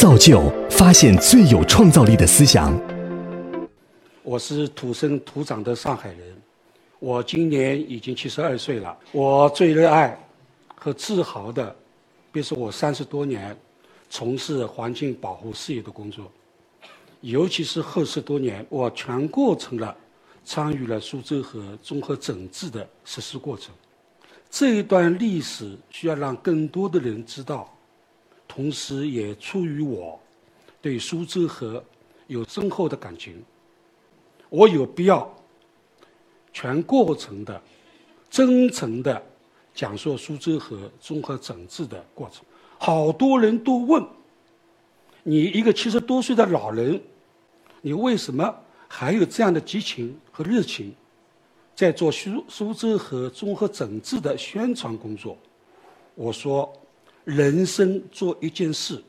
造就发现最有创造力的思想。我是土生土长的上海人，我今年已经七十二岁了。我最热爱和自豪的，便是我三十多年从事环境保护事业的工作，尤其是后十多年，我全过程了参与了苏州河综合整治的实施过程。这一段历史需要让更多的人知道，同时也出于我对苏州河有深厚的感情。我有必要全过程的、真诚的讲述苏州河综合整治的过程。好多人都问：你一个七十多岁的老人，你为什么还有这样的激情和热情，在做苏苏州河综合整治的宣传工作？我说：人生做一件事，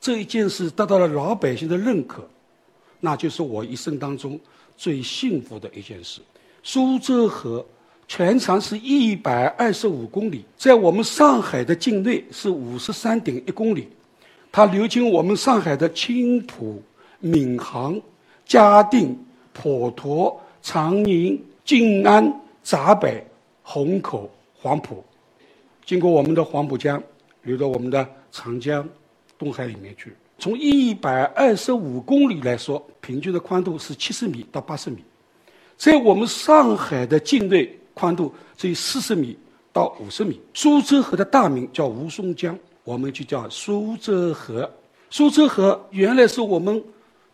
这一件事得到了老百姓的认可。那就是我一生当中最幸福的一件事。苏州河全长是一百二十五公里，在我们上海的境内是五十三点一公里。它流经我们上海的青浦、闵行、嘉定、普陀、长宁、静安、闸北、虹口、黄浦，经过我们的黄浦江，流到我们的长江、东海里面去。从一百二十五公里来说，平均的宽度是七十米到八十米，在我们上海的境内，宽度只有四十米到五十米。苏州河的大名叫吴淞江，我们就叫苏州河。苏州河原来是我们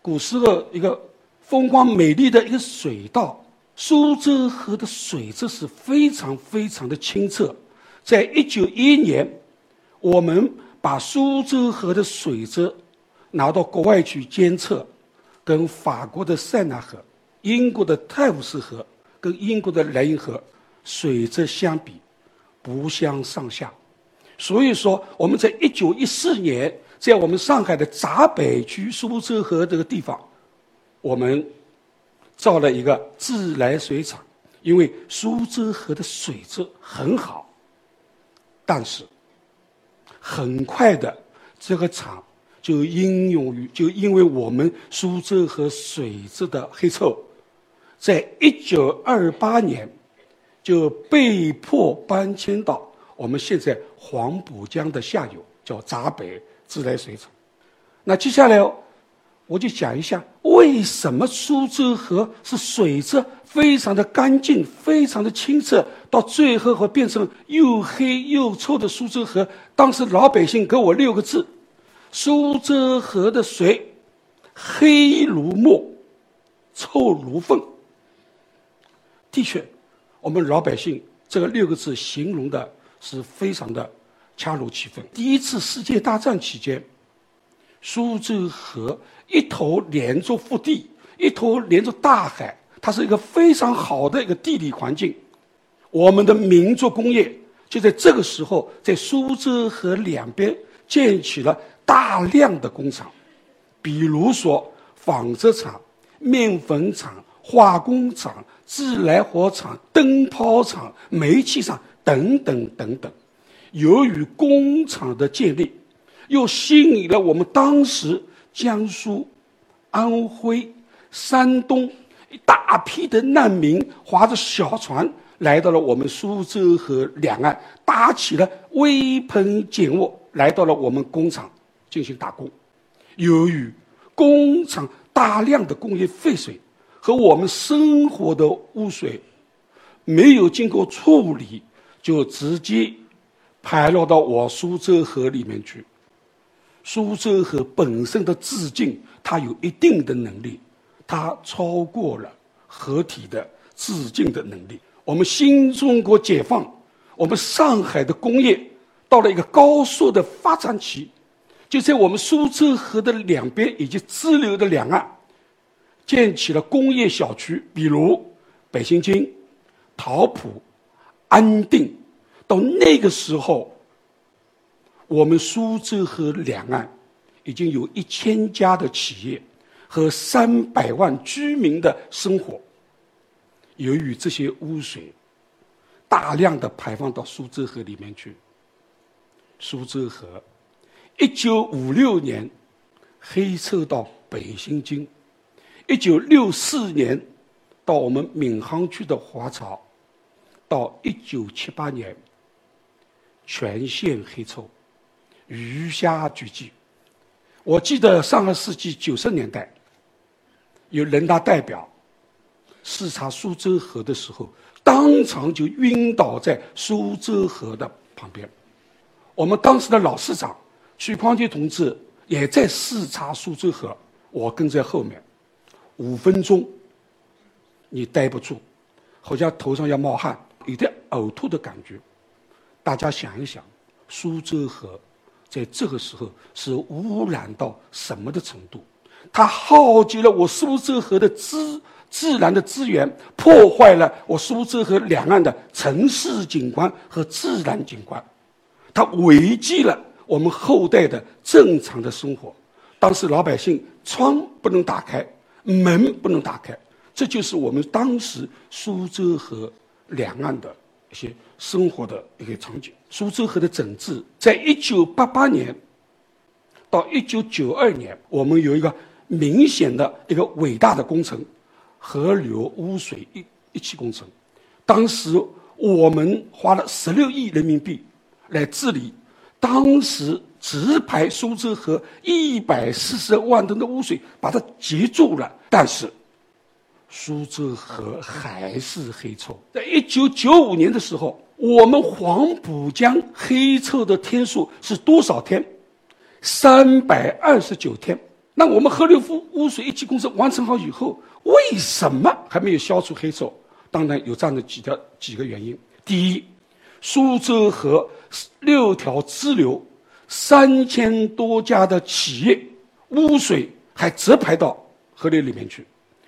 古时候一个风光美丽的一个水道。苏州河的水质是非常非常的清澈。在一九一一年，我们把苏州河的水质拿到国外去监测，跟法国的塞纳河、英国的泰晤士河跟英国的莱茵河水质相比，不相上下。所以说，我们在一九一四年，在我们上海的闸北区苏州河这个地方，我们造了一个自来水厂，因为苏州河的水质很好。但是，很快的这个厂。就应用于，就因为我们苏州河水质的黑臭，在一九二八年就被迫搬迁到我们现在黄浦江的下游，叫闸北自来水厂。那接下来我就讲一下，为什么苏州河是水质非常的干净、非常的清澈，到最后会变成又黑又臭的苏州河？当时老百姓给我六个字。苏州河的水黑如墨，臭如粪。的确，我们老百姓这个六个字形容的是非常的恰如其分。第一次世界大战期间，苏州河一头连着腹地，一头连着大海，它是一个非常好的一个地理环境。我们的民族工业就在这个时候，在苏州河两边建起了。大量的工厂，比如说纺织厂、面粉厂、化工厂、自来火厂、灯泡厂、煤气厂等等等等。由于工厂的建立，又吸引了我们当时江苏、安徽、山东一大批的难民，划着小船来到了我们苏州河两岸，搭起了危棚简卧，来到了我们工厂。进行打工，由于工厂大量的工业废水和我们生活的污水没有经过处理，就直接排落到我苏州河里面去。苏州河本身的自净，它有一定的能力，它超过了合体的自净的能力。我们新中国解放，我们上海的工业到了一个高速的发展期。就在我们苏州河的两边以及支流的两岸，建起了工业小区，比如北新泾、桃浦、安定。到那个时候，我们苏州河两岸已经有一千家的企业和三百万居民的生活。由于这些污水大量的排放到苏州河里面去，苏州河。一九五六年黑臭到北新泾，一九六四年到我们闵行区的华漕，到一九七八年全县黑臭，鱼虾俱寂。我记得上个世纪九十年代，有人大代表视察苏州河的时候，当场就晕倒在苏州河的旁边。我们当时的老市长徐匡杰同志也在视察苏州河，我跟在后面，五分钟，你待不住，好像头上要冒汗，有点呕吐的感觉。大家想一想，苏州河。在这个时候是污染到什么的程度？它耗竭了我苏州河的资自然的资源，破坏了我苏州河两岸的城市景观和自然景观，它违纪了我们后代的正常的生活。当时老百姓窗不能打开，门不能打开，这就是我们当时苏州河两岸的一些生活的一个场景。苏州河的整治，在一九八八年到一九九二年，我们有一个明显的一个伟大的工程——河流污水一一期工程。当时我们花了十六亿人民币来治理，当时直排苏州河一百四十万吨的污水，把它截住了。但是苏州河还是黑臭。在一九九五年的时候。我们黄浦江黑臭的天数是多少天？三百二十九天。那我们河流污污水一期工程完成好以后，为什么还没有消除黑臭？当然有这样的几条几个原因。第一，苏州河六条支流，三千多家的企业污水还直排到河流里面去，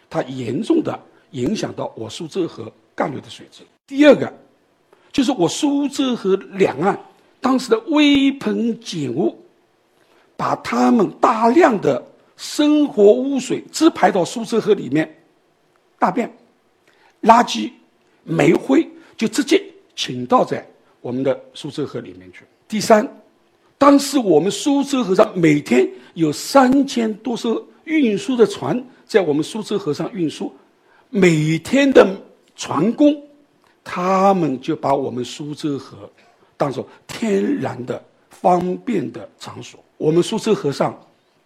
它严重的影响到我苏州河干流的水质。第二个。就是我苏州河两岸当时的微喷碱污，把他们大量的生活污水直排到苏州河里面，大便、垃圾、煤灰就直接倾倒在我们的苏州河里面去。第三，当时我们苏州河上每天有三千多艘运输的船在我们苏州河上运输，每天的船工。他们就把我们苏州河当做天然的方便的场所。我们苏州河上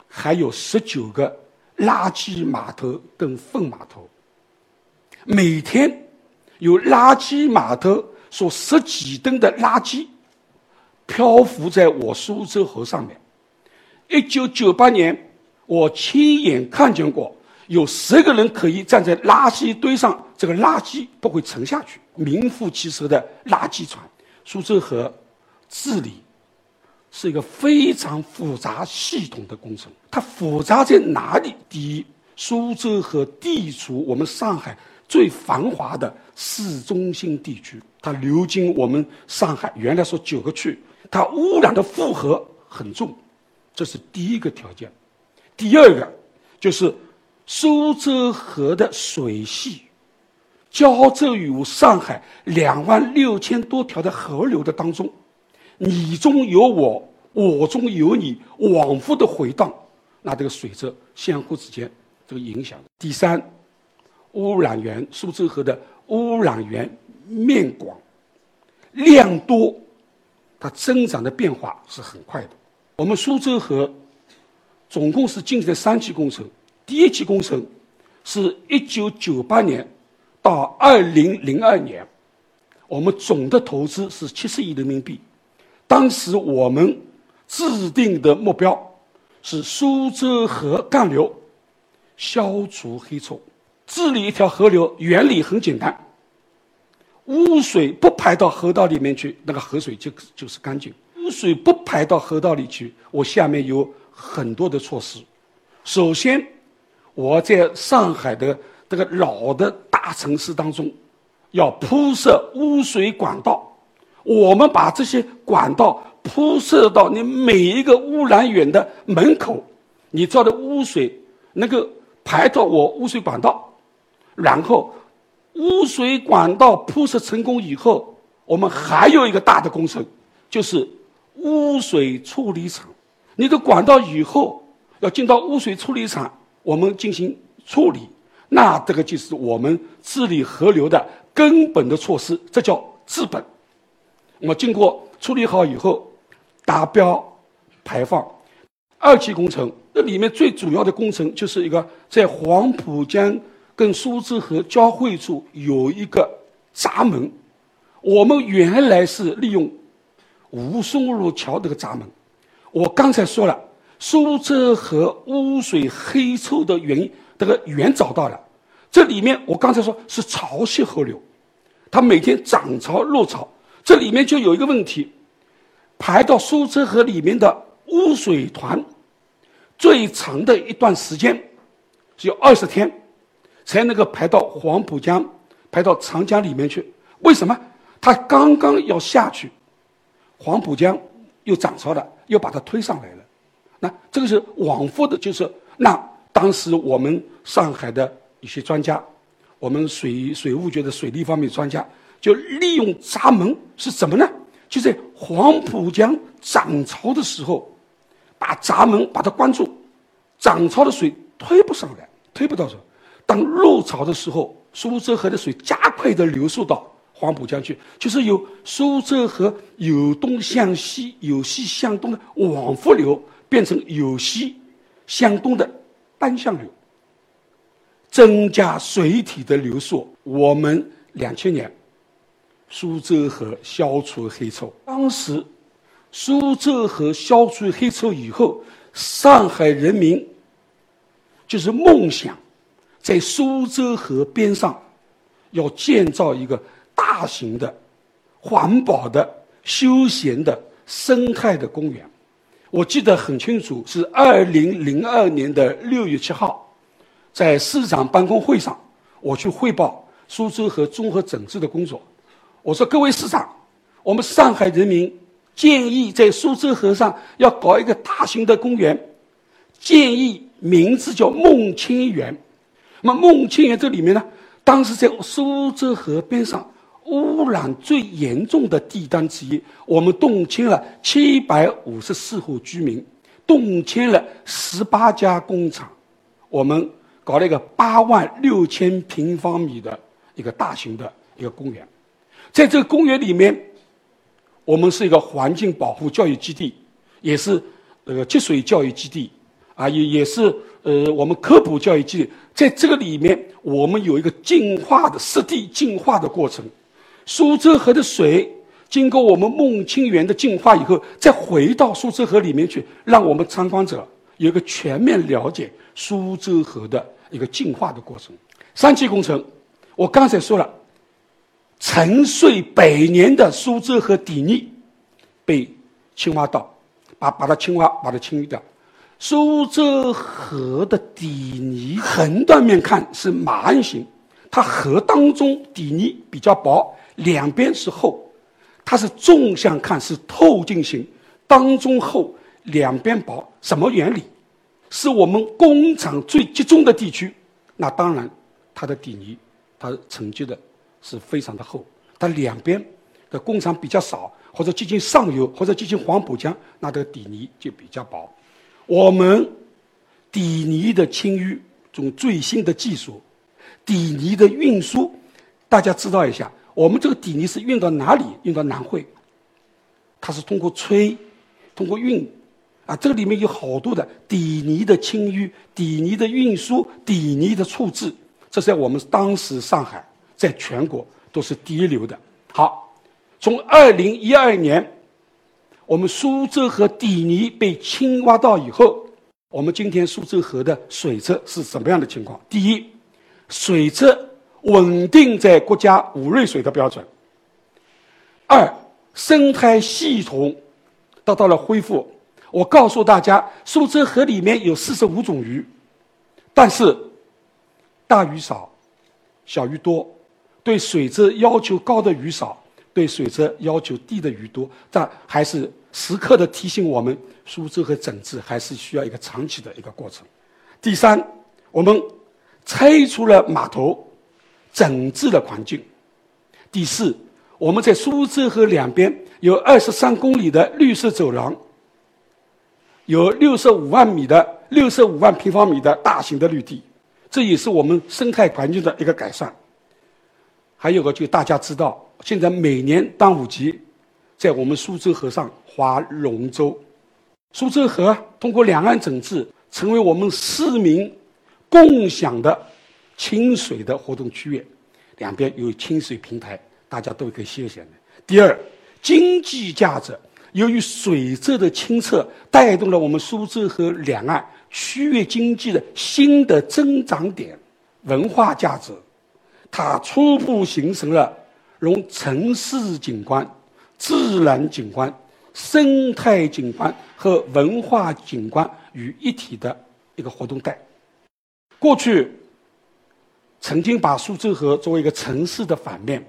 还有十九个垃圾码头跟粪码头，每天有垃圾码头说十几吨的垃圾漂浮在我苏州河上面。一九九八年，我亲眼看见过有十个人可以站在垃圾堆上，这个垃圾不会沉下去。名副其实的垃圾船，苏州河治理是一个非常复杂系统的工程。它复杂在哪里？第一，苏州河地处我们上海最繁华的市中心地区，它流经我们上海原来说九个区，它污染的负荷很重，这是第一个条件。第二个就是苏州河的水系。交织于上海两万六千多条的河流的当中，你中有我，我中有你，往复的回荡，那这个水质相互之间这个影响。第三，污染源苏州河的污染源面广、量多，它增长的变化是很快的。我们苏州河总共是进行了三期工程，第一期工程是一九九八年。到二零零二年，我们总的投资是七十亿人民币。当时我们制定的目标是苏州河干流消除黑臭。治理一条河流原理很简单，污水不排到河道里面去，那个河水就就是干净。污水不排到河道里去，我下面有很多的措施。首先，我在上海的这个老的。大城市当中，要铺设污水管道。我们把这些管道铺设到你每一个污染源的门口，你造的污水能够排到我污水管道。然后，污水管道铺设成功以后，我们还有一个大的工程，就是污水处理厂。你的管道以后要进到污水处理厂，我们进行处理，那这个就是我们治理河流的根本的措施，这叫治本。那么经过处理好以后，达标排放。二期工程，那里面最主要的工程就是一个在黄浦江跟苏州河交汇处有一个闸门。我们原来是利用吴淞路桥这个闸门。我刚才说了，苏州河污水黑臭的原因，这个源找到了。这里面我刚才说是潮汐河流，它每天涨潮落潮，这里面就有一个问题，排到苏州河里面的。污水团最长的一段时间只有二十天，才能够排到黄浦江、排到长江里面去。为什么？它刚刚要下去，黄浦江又涨潮了，又把它推上来了。那这个是往复的，就是那当时我们上海的一些专家，我们水水务局的水利方面专家，就利用闸门是什么呢？就在黄浦江涨潮的时候。把闸门把它关住，涨潮的水推不上来，推不到手。当落潮的时候，苏州河的水加快的流速到黄浦江去，就是由苏州河由东向西、由西向东的往复流，变成由西向东的单向流，增加水体的流速。我们两千年，苏州河消除黑臭，当时。苏州河消除黑臭以后，上海人民就是梦想，在苏州河边上要建造一个大型的、环保的、休闲的、生态的公园。我记得很清楚，是二零零二年的六月七号，在市长办公会上，我去汇报苏州河综合整治的工作。我说：“各位市长，我们上海人民。”建议在苏州河上要搞一个大型的公园，建议名字叫梦清园。那么梦清园这里面呢，当时在苏州河边上污染最严重的地段之一，我们动迁了七百五十四户居民，动迁了十八家工厂，我们搞了一个八万六千平方米的一个大型的一个公园，在这个公园里面。我们是一个环境保护教育基地，也是那个积水教育基地，啊，也也是呃我们科普教育基地。在这个里面，我们有一个净化的湿地净化的过程。苏州河的水经过我们孟清园的净化以后，再回到苏州河里面去，让我们参观者有一个全面了解苏州河的一个净化的过程。三期工程，我刚才说了。沉睡百年的苏州河底泥被青蛙到，把把它青蛙把它清理掉。苏州河的底泥横断面看是马鞍形，它河当中底泥比较薄，两边是厚；它是纵向看是透镜形，当中厚，两边薄。什么原理？是我们工厂最集中的地区，那当然它的底泥它沉积的。是非常的厚，它两边的工厂比较少，或者接近上游，或者接近黄浦江，那这个底泥就比较薄。我们底泥的清淤，种最新的技术，底泥的运输，大家知道一下，我们这个底泥是运到哪里？运到南汇，它是通过吹，通过运，啊，这个里面有好多的底泥的清淤、底泥的运输、底泥的处置，这在我们当时上海。在全国都是第一流的。好，从二零一二年，我们苏州河底泥被清挖到以后，我们今天苏州河的水质是什么样的情况？第一，水质稳定在国家五类水的标准。二，生态系统得到了恢复。我告诉大家，苏州河里面有四十五种鱼，但是大鱼少，小鱼多。对水质要求高的鱼少，对水质要求低的鱼多，但还是时刻的提醒我们，苏州河整治还是需要一个长期的一个过程。第三，我们拆除了码头，整治了环境。第四，我们在苏州河两边有二十三公里的绿色走廊，有六十五万米的六十五万平方米的大型的绿地，这也是我们生态环境的一个改善。还有个，就大家知道，现在每年端午节，在我们苏州河上划龙舟。苏州河通过两岸整治，成为我们市民共享的清水的活动区域，两边有清水平台，大家都可以休闲的。第二，经济价值，由于水质的清澈，带动了我们苏州河两岸区域经济的新的增长点。文化价值。它初步形成了融城市景观、自然景观、生态景观和文化景观于一体的一个活动带。过去曾经把苏州河作为一个城市的反面，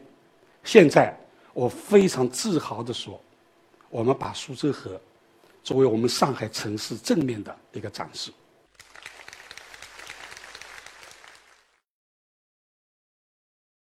现在我非常自豪地说，我们把苏州河作为我们上海城市正面的一个展示。